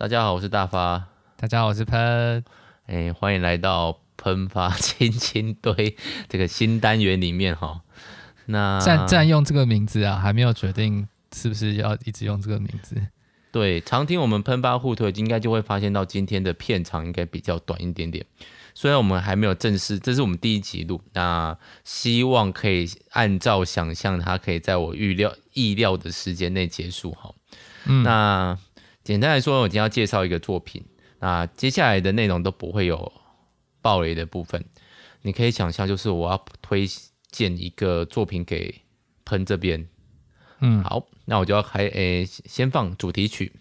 大家好，我是大发。大家好，我是喷。哎，欢迎来到喷发青青堆 这个新单元里面哈。那暂占用这个名字啊，还没有决定是不是要一直用这个名字。对，常听我们喷发互推，应该就会发现到今天的片长应该比较短一点点。虽然我们还没有正式，这是我们第一集录，那希望可以按照想象，它可以在我预料意料的时间内结束哈。嗯，那。简单来说，我今天要介绍一个作品。那接下来的内容都不会有暴雷的部分。你可以想象，就是我要推荐一个作品给喷这边。嗯，好，那我就要开，诶，先放主题曲。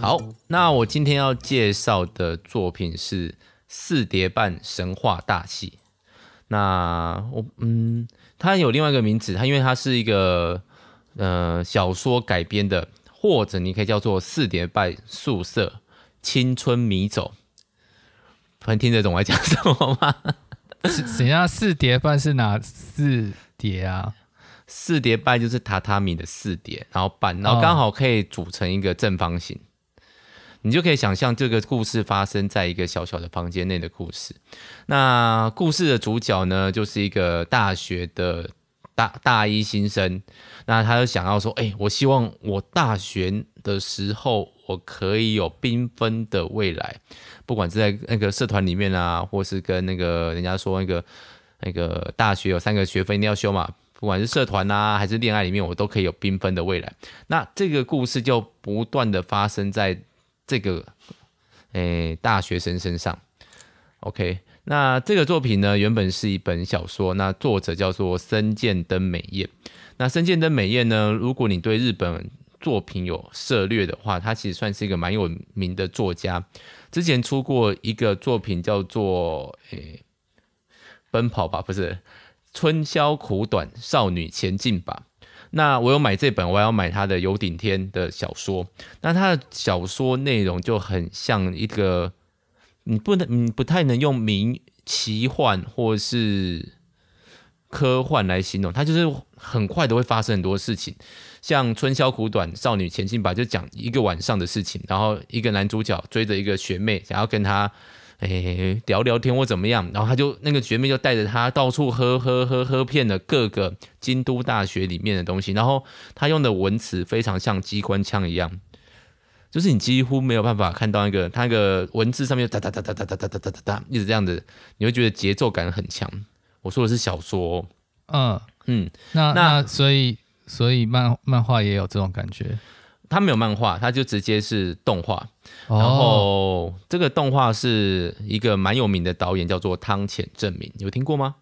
好，那我今天要介绍的作品是《四叠半神话大戏》。那我嗯，它有另外一个名字，它因为它是一个呃小说改编的，或者你可以叫做四叠半宿舍青春迷走。能听得懂我在讲什么吗？等一下，四叠半是哪四叠啊？四叠半就是榻榻米的四叠，然后半，然后刚好可以组成一个正方形。你就可以想象这个故事发生在一个小小的房间内的故事。那故事的主角呢，就是一个大学的大大一新生。那他就想要说：“哎，我希望我大学的时候，我可以有缤纷的未来，不管是在那个社团里面啊，或是跟那个人家说那个那个大学有三个学分一定要修嘛，不管是社团啊，还是恋爱里面，我都可以有缤纷的未来。那这个故事就不断的发生在。这个，诶，大学生身上，OK，那这个作品呢，原本是一本小说，那作者叫做森见登美彦。那森见登美彦呢，如果你对日本作品有涉猎的话，他其实算是一个蛮有名的作家。之前出过一个作品叫做诶，奔跑吧，不是，春宵苦短，少女前进吧。那我有买这本，我要买他的《有顶天》的小说。那他的小说内容就很像一个，你不能，你不太能用名奇幻或是科幻来形容，它就是很快的会发生很多事情。像《春宵苦短，少女前进吧》，就讲一个晚上的事情，然后一个男主角追着一个学妹，想要跟她。哎，聊聊天或怎么样，然后他就那个学妹就带着他到处喝喝喝喝遍了各个京都大学里面的东西，然后他用的文词非常像机关枪一样，就是你几乎没有办法看到那个他那个文字上面哒哒哒哒哒哒哒哒哒哒哒一直这样子，你会觉得节奏感很强。我说的是小说，嗯嗯，那那所以所以漫漫画也有这种感觉。他没有漫画，他就直接是动画。然后这个动画是一个蛮有名的导演，叫做汤浅政明，有听过吗？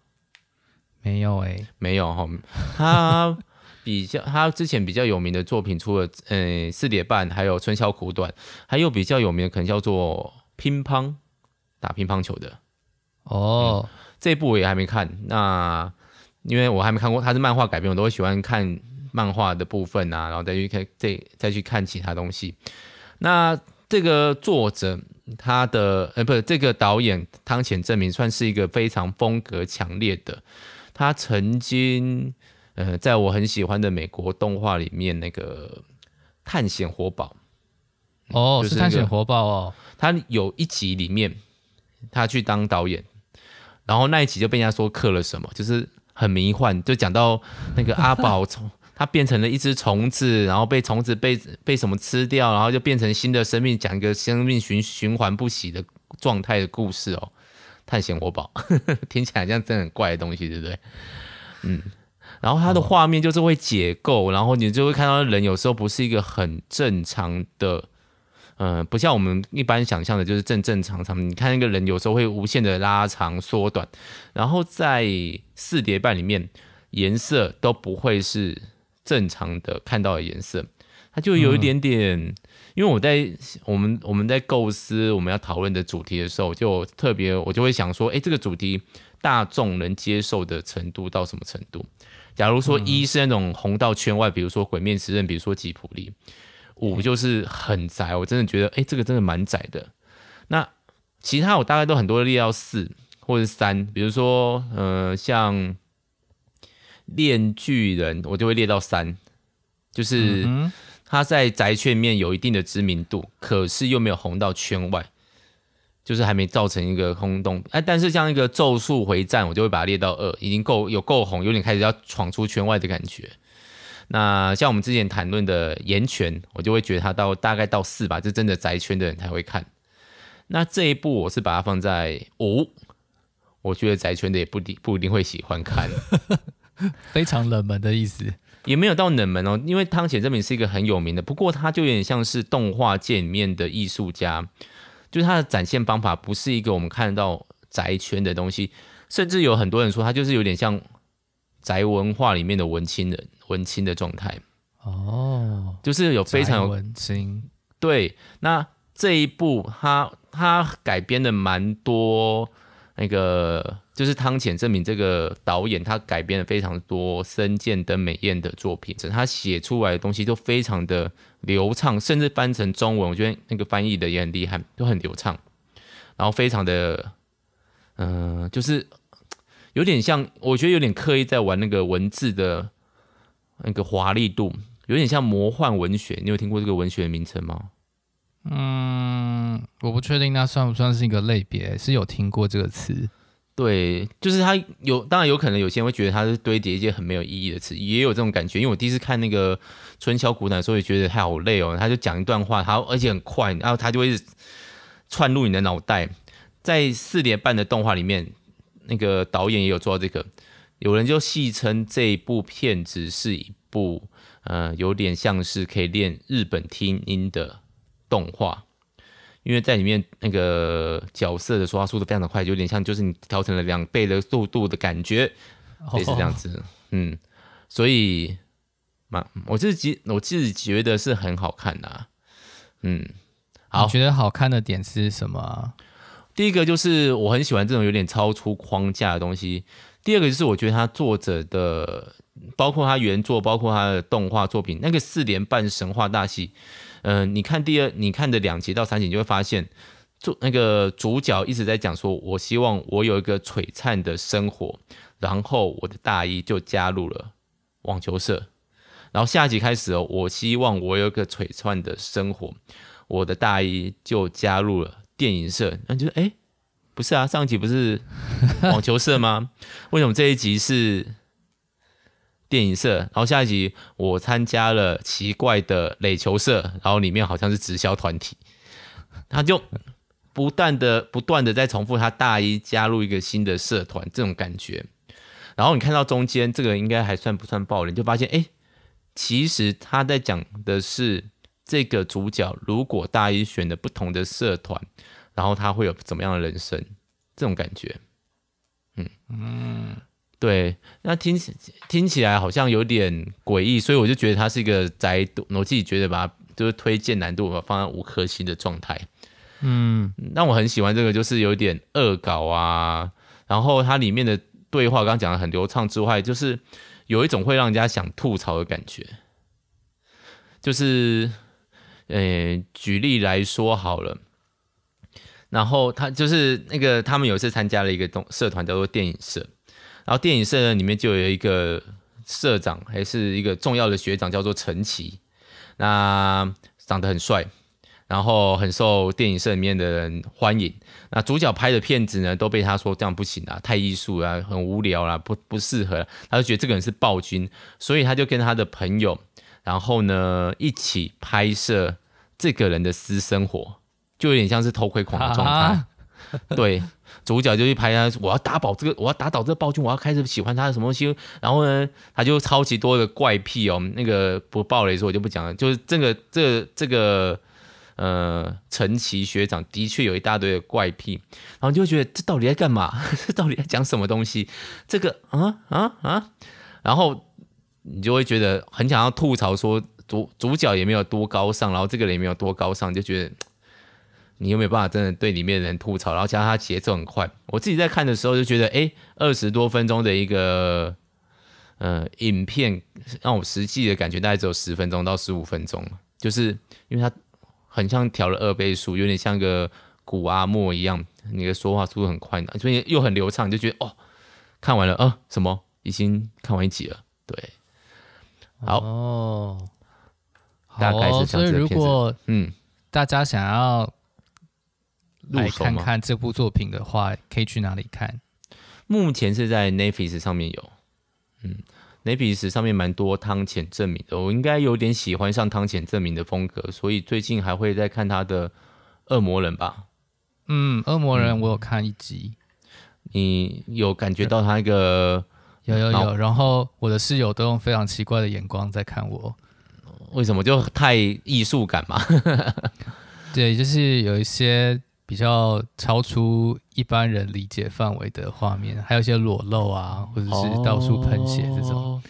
没有哎、欸，没有哈。他比较 他之前比较有名的作品，除了呃四叠半，还有春宵苦短，还有比较有名的可能叫做乒乓打乒乓球的。哦、嗯，这一部我也还没看。那因为我还没看过，他是漫画改编，我都会喜欢看。漫画的部分啊，然后再去看再再去看其他东西。那这个作者他的呃不是这个导演汤浅证明算是一个非常风格强烈的。他曾经呃在我很喜欢的美国动画里面那个探险活宝哦，就是探险活宝哦。他有一集里面他去当导演，然后那一集就被人家说刻了什么，就是很迷幻，就讲到那个阿宝从。它变成了一只虫子，然后被虫子被被什么吃掉，然后就变成新的生命，讲一个生命循循环不息的状态的故事哦。探险活宝 听起来像真的很怪的东西，对不对？嗯，然后它的画面就是会解构，然后你就会看到人有时候不是一个很正常的，嗯、不像我们一般想象的，就是正正常常。你看那个人有时候会无限的拉长缩短，然后在四叠半里面颜色都不会是。正常的看到的颜色，它就有一点点。嗯、因为我在我们我们在构思我们要讨论的主题的时候，就特别我就会想说，哎，这个主题大众能接受的程度到什么程度？假如说一是那种红到圈外，比如说《鬼面之刃》，比如说吉普力；五就是很窄，我真的觉得，哎，这个真的蛮窄的。那其他我大概都很多列到四或者三，比如说，呃，像。链巨人，我就会列到三，就是他在宅圈里面有一定的知名度，可是又没有红到圈外，就是还没造成一个轰动。哎，但是像一个《咒术回战》，我就会把它列到二，已经够有够红，有点开始要闯出圈外的感觉。那像我们之前谈论的《岩泉》，我就会觉得他到大概到四吧，这真的宅圈的人才会看。那这一部我是把它放在五，我觉得宅圈的也不不一定会喜欢看，非常冷门的意思，也没有到冷门哦，因为汤浅政明是一个很有名的，不过他就有点像是动画界里面的艺术家，就是他的展现方法不是一个我们看到宅圈的东西，甚至有很多人说他就是有点像宅文化里面的文青人。文青的状态哦，就是有非常有文青。对，那这一部他他改编的蛮多，那个就是汤浅政明这个导演，他改编了非常多森见登美彦的作品，他写出来的东西都非常的流畅，甚至翻成中文，我觉得那个翻译的也很厉害，都很流畅，然后非常的，嗯、就是有点像，我觉得有点刻意在玩那个文字的。那个华丽度有点像魔幻文学，你有听过这个文学的名称吗？嗯，我不确定那算不算是一个类别，是有听过这个词。对，就是它有，当然有可能有些人会觉得它是堆叠一些很没有意义的词，也有这种感觉。因为我第一次看那个《春宵苦短》的时候，也觉得他好累哦，他就讲一段话，他而且很快，然后他就会串入你的脑袋。在四点半的动画里面，那个导演也有做到这个。有人就戏称这一部片子是一部，呃，有点像是可以练日本听音的动画，因为在里面那个角色的说话速度非常的快，有点像就是你调成了两倍的速度的感觉，也是这样子，嗯，所以，嘛，我自己我自己觉得是很好看的，啊，嗯，好，你觉得好看的点是什么啊？第一个就是我很喜欢这种有点超出框架的东西。第二个就是我觉得他作者的，包括他原作，包括他的动画作品，那个四连半神话大戏，嗯、你看第二，你看的两集到三集，你就会发现，做那个主角一直在讲说，我希望我有一个璀璨的生活，然后我的大一就加入了网球社，然后下一集开始哦，我希望我有一个璀璨的生活，我的大一就加入了电影社，那就是哎。诶不是啊，上一集不是网球社吗？为什么这一集是电影社？然后下一集我参加了奇怪的垒球社，然后里面好像是直销团体。他就不断的、不断的在重复他大一加入一个新的社团这种感觉。然后你看到中间这个应该还算不算爆雷？就发现哎，其实他在讲的是这个主角如果大一选的不同的社团。然后他会有怎么样的人生？这种感觉，嗯嗯，对。那听起听起来好像有点诡异，所以我就觉得他是一个宅，我自己觉得吧，就是推荐难度把它放在五颗星的状态。嗯，那我很喜欢这个，就是有点恶搞啊，然后它里面的对话刚刚讲的很流畅之外，就是有一种会让人家想吐槽的感觉。就是，呃，举例来说好了。然后他就是那个，他们有一次参加了一个社团，叫做电影社。然后电影社呢里面就有一个社长，还是一个重要的学长，叫做陈奇。那长得很帅，然后很受电影社里面的人欢迎。那主角拍的片子呢，都被他说这样不行啊，太艺术啊，很无聊啦，不不适合。他就觉得这个人是暴君，所以他就跟他的朋友，然后呢一起拍摄这个人的私生活。就有点像是偷窥狂的状态，啊、对，主角就去拍他，我要打倒这个，我要打倒这个暴君，我要开始喜欢他的什么东西，然后呢，他就超级多的怪癖哦，那个不暴雷的时候我就不讲了，就是这个这个、这个呃陈奇学长的确有一大堆的怪癖，然后就会觉得这到底在干嘛？这到底在讲什么东西？这个啊啊啊，然后你就会觉得很想要吐槽说主主角也没有多高尚，然后这个人也没有多高尚，就觉得。你有没有办法真的对里面的人吐槽？然后加上他节奏很快，我自己在看的时候就觉得，哎，二十多分钟的一个呃影片，让我实际的感觉大概只有十分钟到十五分钟，就是因为它很像调了二倍速，有点像个古阿莫一样，你的说话速度很快，所以又很流畅，就觉得哦，看完了啊、呃，什么？已经看完一集了，对，好。哦，大概是这样子。如果嗯，大家想要来看看这部作品的话，可以去哪里看？目前是在 Netflix 上面有，嗯，Netflix 上面蛮多汤浅证明的，我应该有点喜欢上汤浅证明的风格，所以最近还会再看他的《恶魔人》吧。嗯，《恶魔人》我有看一集，你有感觉到他那个？有有有，然后我的室友都用非常奇怪的眼光在看我，为什么？就太艺术感嘛？对，就是有一些。比较超出一般人理解范围的画面，还有一些裸露啊，或者是到处喷血这种。哦、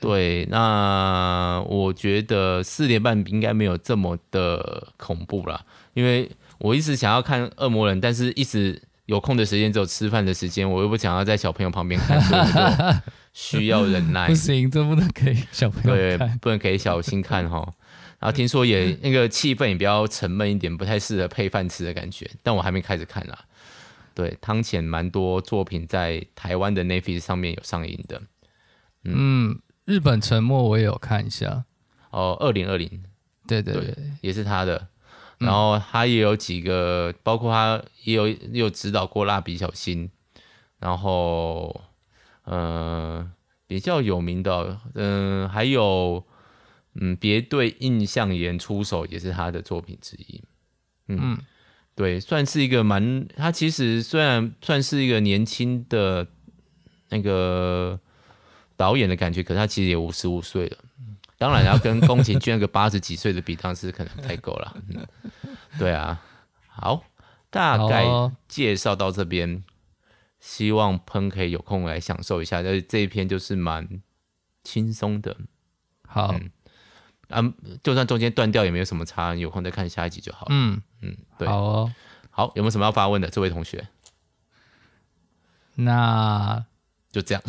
对，那我觉得四点半应该没有这么的恐怖啦，因为我一直想要看《恶魔人》，但是一直有空的时间只有吃饭的时间，我又不想要在小朋友旁边看，所以需要忍耐。不行，这不能给小朋友看，对，不能给小新看哈。然后听说也那个气氛也比较沉闷一点，不太适合配饭吃的感觉。但我还没开始看啦。对，汤浅蛮多作品在台湾的 Netflix 上面有上映的。嗯，嗯日本沉默我也有看一下。哦，二零二零，对对对，也是他的。然后他也有几个，嗯、包括他也有也有指导过蜡笔小新。然后，嗯、呃，比较有名的，嗯、呃，还有。嗯，别对印象岩出手也是他的作品之一。嗯，嗯对，算是一个蛮，他其实虽然算是一个年轻的那个导演的感觉，可是他其实也五十五岁了。当然要跟宫崎骏那个八十几岁的比，当时可能太够了。嗯，对啊，好，大概介绍到这边，希望喷可以有空来享受一下。这这一篇就是蛮轻松的。好。嗯啊，就算中间断掉也没有什么差，有空再看下一集就好。嗯嗯，对，好哦，好，有没有什么要发问的，这位同学？那就这样，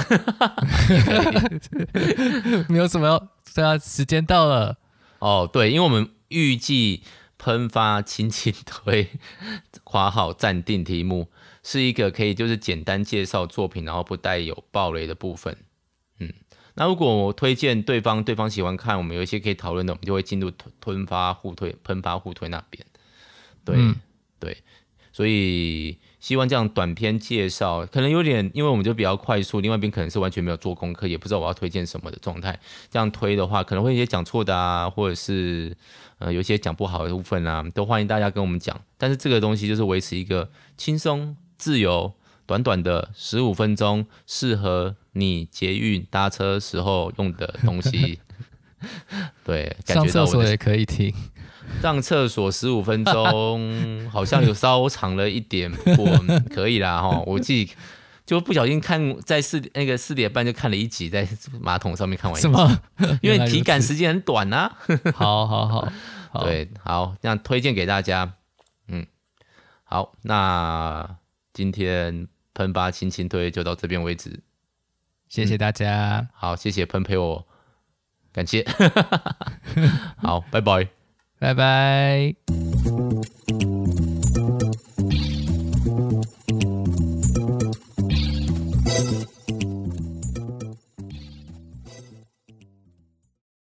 没有什么要，对啊，时间到了。哦，对，因为我们预计喷发轻轻推划好暂定题目是一个可以就是简单介绍作品，然后不带有暴雷的部分。那如果我推荐对方，对方喜欢看，我们有一些可以讨论的，我们就会进入吞吞发互推、喷发互推那边。对、嗯、对，所以希望这样短篇介绍可能有点，因为我们就比较快速，另外一边可能是完全没有做功课，也不知道我要推荐什么的状态。这样推的话，可能会有些讲错的啊，或者是呃有些讲不好的部分啊，都欢迎大家跟我们讲。但是这个东西就是维持一个轻松自由。短短的十五分钟，适合你捷运搭车时候用的东西。对，感觉到我上厕所也可以听。上厕所十五分钟，好像有稍微长了一点，不过可以啦哈。我自己就不小心看在四那个四点半就看了一集，在马桶上面看完一集。什么？因为体感时间很短呐。好好好，好，对，好，这样推荐给大家。嗯，好，那今天。喷发轻轻推就到这边为止，谢谢大家。嗯、好，谢谢喷陪我，感谢。好，拜拜，拜拜。